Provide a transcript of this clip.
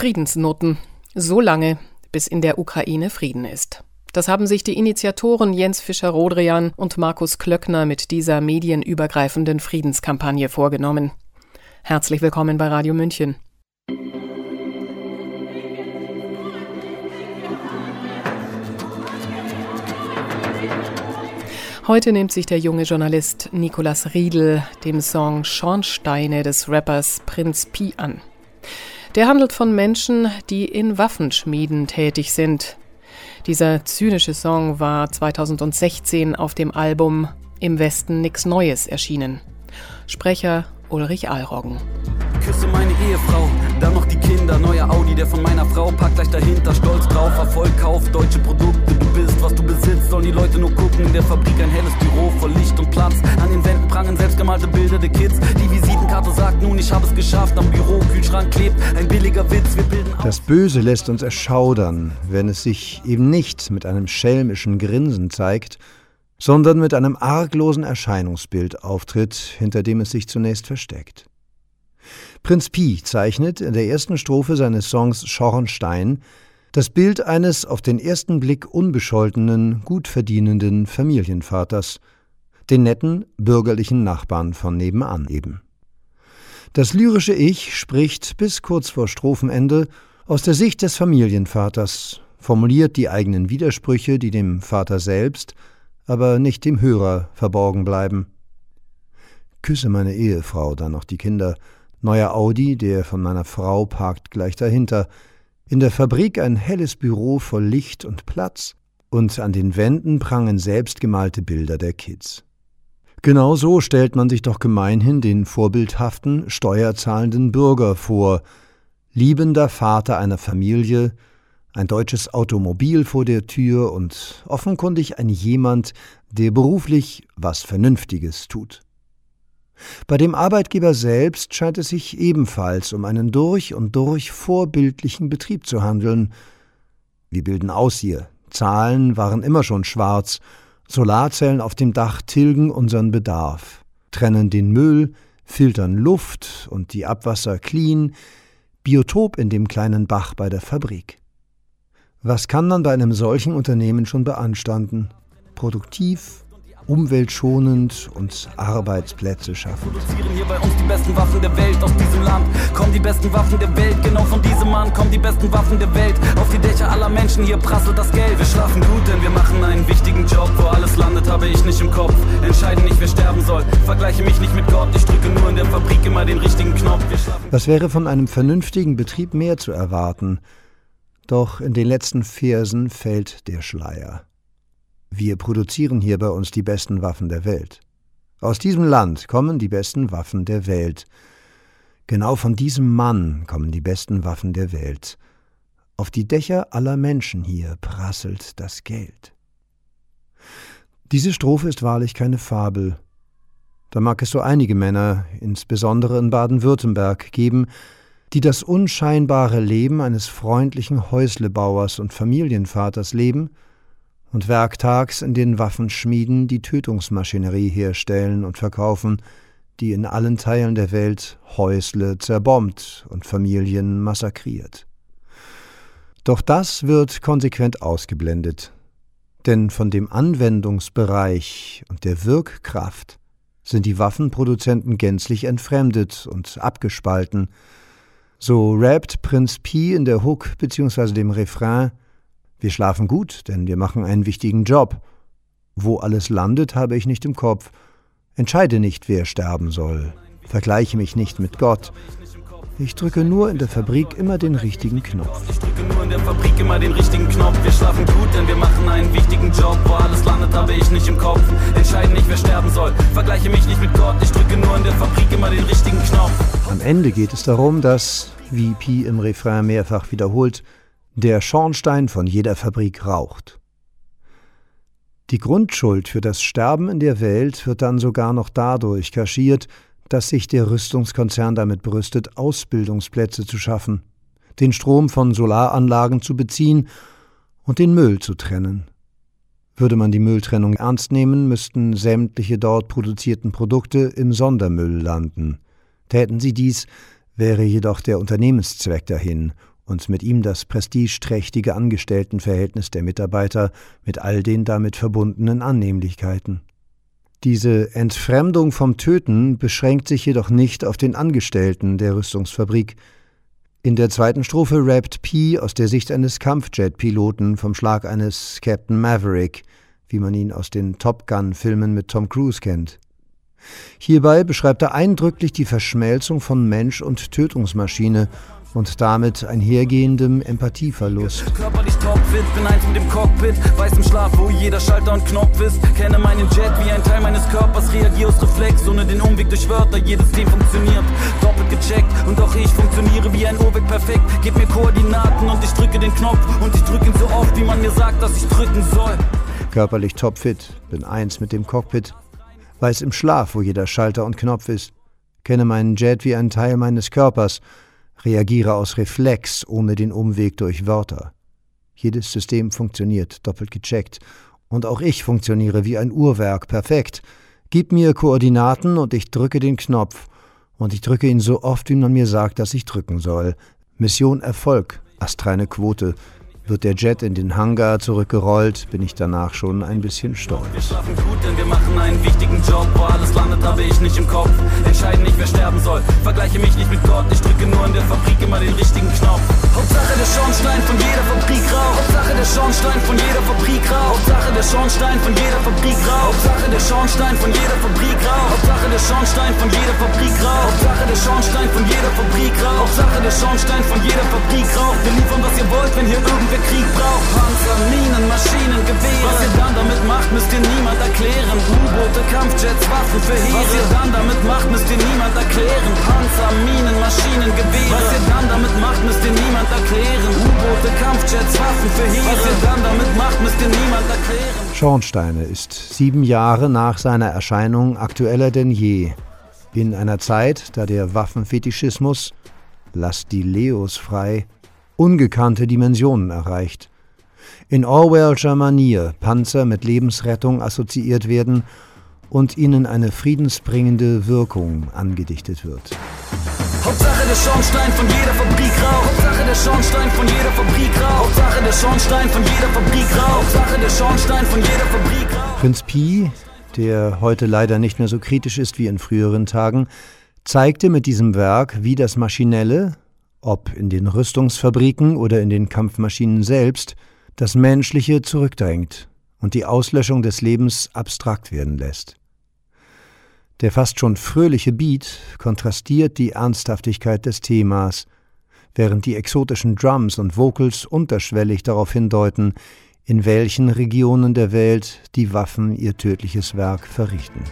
Friedensnoten. So lange, bis in der Ukraine Frieden ist. Das haben sich die Initiatoren Jens Fischer-Rodrian und Markus Klöckner mit dieser medienübergreifenden Friedenskampagne vorgenommen. Herzlich willkommen bei Radio München. Heute nimmt sich der junge Journalist Nicolas Riedel dem Song Schornsteine des Rappers Prinz Pi an. Der handelt von Menschen, die in Waffenschmieden tätig sind. Dieser zynische Song war 2016 auf dem Album Im Westen nix Neues erschienen. Sprecher Ulrich Alroggen. Küsse meine Ehefrau, dann noch die Kinder, neuer Audi, der von meiner Frau, pack gleich dahinter, stolz drauf, Erfolg, Kauf, deutsche Produkte, was du besitzt, sollen die Leute nur gucken, in der Fabrik ein helles Büro voll Licht und Platz, an den Wänden prangen selbstgemalte Bilder der Kids, die Visitenkarte sagt nun, ich habe es geschafft, am Büro, Kühlschrank klebt, ein billiger Witz, wir bilden Das Böse lässt uns erschaudern, wenn es sich eben nicht mit einem schelmischen Grinsen zeigt, sondern mit einem arglosen Erscheinungsbild auftritt, hinter dem es sich zunächst versteckt. Prinz Pi zeichnet in der ersten Strophe seines Songs Schornstein das Bild eines auf den ersten Blick unbescholtenen, gut verdienenden Familienvaters, den netten, bürgerlichen Nachbarn von nebenan eben. Das lyrische Ich spricht bis kurz vor Strophenende aus der Sicht des Familienvaters, formuliert die eigenen Widersprüche, die dem Vater selbst, aber nicht dem Hörer verborgen bleiben. Küsse meine Ehefrau, dann noch die Kinder, Neuer Audi, der von meiner Frau parkt gleich dahinter. In der Fabrik ein helles Büro voll Licht und Platz, und an den Wänden prangen selbstgemalte Bilder der Kids. Genau so stellt man sich doch gemeinhin den vorbildhaften, steuerzahlenden Bürger vor, liebender Vater einer Familie, ein deutsches Automobil vor der Tür und offenkundig ein jemand, der beruflich was Vernünftiges tut. Bei dem Arbeitgeber selbst scheint es sich ebenfalls um einen durch und durch vorbildlichen Betrieb zu handeln. Wir bilden aus hier. Zahlen waren immer schon schwarz. Solarzellen auf dem Dach tilgen unseren Bedarf, trennen den Müll, filtern Luft und die Abwasser clean, Biotop in dem kleinen Bach bei der Fabrik. Was kann man bei einem solchen Unternehmen schon beanstanden? Produktiv, umweltschonend und Arbeitsplätze schaffen. Produzieren hier bei uns die besten Waffen der Welt aus diesem Land. Kommen die besten Waffen der Welt, genau von diesem Mann kommen die besten Waffen der Welt. Auf die Dächer aller Menschen hier prasselt das Geld. Wir schlafen gut, denn wir machen einen wichtigen Job. Wo alles landet, habe ich nicht im Kopf. Entscheide nicht, wer sterben soll. Vergleiche mich nicht mit Gott. Ich drücke nur in der Fabrik immer den richtigen Knopf. Was wäre von einem vernünftigen Betrieb mehr zu erwarten? Doch in den letzten Versen fällt der Schleier. Wir produzieren hier bei uns die besten Waffen der Welt. Aus diesem Land kommen die besten Waffen der Welt. Genau von diesem Mann kommen die besten Waffen der Welt. Auf die Dächer aller Menschen hier prasselt das Geld. Diese Strophe ist wahrlich keine Fabel. Da mag es so einige Männer, insbesondere in Baden-Württemberg, geben, die das unscheinbare Leben eines freundlichen Häuslebauers und Familienvaters leben und werktags in den Waffenschmieden die Tötungsmaschinerie herstellen und verkaufen, die in allen Teilen der Welt Häusle zerbombt und Familien massakriert. Doch das wird konsequent ausgeblendet, denn von dem Anwendungsbereich und der Wirkkraft sind die Waffenproduzenten gänzlich entfremdet und abgespalten. So rappt Prinz Pi in der Hook bzw. dem Refrain wir schlafen gut, denn wir machen einen wichtigen Job. Wo alles landet, habe ich nicht im Kopf. Entscheide nicht, wer sterben soll. Vergleiche mich nicht mit Gott. Ich drücke nur in der Fabrik immer den richtigen Knopf. Ich drücke nur in der Fabrik immer den richtigen Knopf. Wir schlafen gut, denn wir machen einen wichtigen Job. Wo alles landet, habe ich nicht im Kopf. Entscheide nicht, wer sterben soll. Vergleiche mich nicht mit Gott. Ich drücke nur in der Fabrik immer den richtigen Knopf. Am Ende geht es darum, dass, wie Pi im Refrain mehrfach wiederholt, der Schornstein von jeder Fabrik raucht. Die Grundschuld für das Sterben in der Welt wird dann sogar noch dadurch kaschiert, dass sich der Rüstungskonzern damit brüstet, Ausbildungsplätze zu schaffen, den Strom von Solaranlagen zu beziehen und den Müll zu trennen. Würde man die Mülltrennung ernst nehmen, müssten sämtliche dort produzierten Produkte im Sondermüll landen. Täten sie dies, wäre jedoch der Unternehmenszweck dahin und mit ihm das prestigeträchtige Angestelltenverhältnis der Mitarbeiter mit all den damit verbundenen Annehmlichkeiten. Diese Entfremdung vom Töten beschränkt sich jedoch nicht auf den Angestellten der Rüstungsfabrik. In der zweiten Strophe rappt P aus der Sicht eines Kampfjet-Piloten vom Schlag eines Captain Maverick, wie man ihn aus den Top Gun-Filmen mit Tom Cruise kennt. Hierbei beschreibt er eindrücklich die Verschmelzung von Mensch und Tötungsmaschine und damit einhergehendem Empathieverlust. Körperlich topfit, bin eins mit dem Cockpit, weiß im Schlaf, wo jeder Schalter und Knopf ist. Kenne meinen Jet wie ein Teil meines Körpers, reagiere aus Reflex, ohne den Umweg durch Wörter. Jedes System funktioniert, doppelt gecheckt und auch ich funktioniere wie ein Uhrwerk perfekt. Gib mir Koordinaten und ich drücke den Knopf und ich drücke ihn so oft, wie man mir sagt, dass ich drücken soll. Körperlich topfit, bin eins mit dem Cockpit, weiß im Schlaf, wo jeder Schalter und Knopf ist. Kenne meinen Jet wie ein Teil meines Körpers reagiere aus Reflex ohne den Umweg durch Wörter. Jedes System funktioniert, doppelt gecheckt. Und auch ich funktioniere wie ein Uhrwerk, perfekt. Gib mir Koordinaten und ich drücke den Knopf. Und ich drücke ihn so oft, wie man mir sagt, dass ich drücken soll. Mission Erfolg, astreine Quote, wird der Jet in den Hangar zurückgerollt, bin ich danach schon ein bisschen stolz. Wir schlafen gut, denn wir machen einen wichtigen Job. Wo alles landet, habe ich nicht im Kopf. Entscheide nicht, wer sterben soll. Vergleiche mich nicht mit Gott. Ich drücke nur in der Fabrik immer den richtigen Knopf. Hauptsache der Schornstein von jeder Fabrik rauch. Hauptsache der Schornstein von jeder Fabrik rauch. Hauptsache der Schornstein von jeder Fabrik rauch. Hauptsache der Schornstein von jeder Fabrik rauch. Hauptsache der Schornstein von jeder Fabrik rauch. Hauptsache der Schornstein von jeder Fabrik rauch. Hauptsache der Schornstein von jeder Fabrik rauch. Wir liefern, was ihr wollt, wenn hier irgendwer Krieg braucht Panzer, Minen, Maschinen, Gewehre Was ihr dann damit macht, müsst ihr niemand erklären U-Boote, Kampfjets, Waffen für Heere Was ihr dann damit macht, müsst ihr niemand erklären Panzer, Minen, Maschinen, Gewehre Was ihr dann damit macht, müsst ihr niemand erklären U-Boote, Kampfjets, Waffen für Heere Was ihr dann damit macht, müsst ihr niemand erklären Schornsteine ist sieben Jahre nach seiner Erscheinung aktueller denn je. In einer Zeit, da der Waffenfetischismus, lasst die Leos frei, ungekannte Dimensionen erreicht. In Orwellscher Manier Panzer mit Lebensrettung assoziiert werden und ihnen eine friedensbringende Wirkung angedichtet wird. Hauptsache der Schornstein von jeder Fabrik rauch. Hauptsache der Schornstein von jeder Fabrik rauch. Hauptsache der Schornstein von jeder Fabrik rauch. Hauptsache der Schornstein von jeder Fabrik rauch. Prinz Pi, der heute leider nicht mehr so kritisch ist wie in früheren Tagen, zeigte mit diesem Werk, wie das Maschinelle, ob in den Rüstungsfabriken oder in den Kampfmaschinen selbst, das Menschliche zurückdrängt und die Auslöschung des Lebens abstrakt werden lässt. Der fast schon fröhliche Beat kontrastiert die Ernsthaftigkeit des Themas, während die exotischen Drums und Vocals unterschwellig darauf hindeuten, in welchen Regionen der Welt die Waffen ihr tödliches Werk verrichten.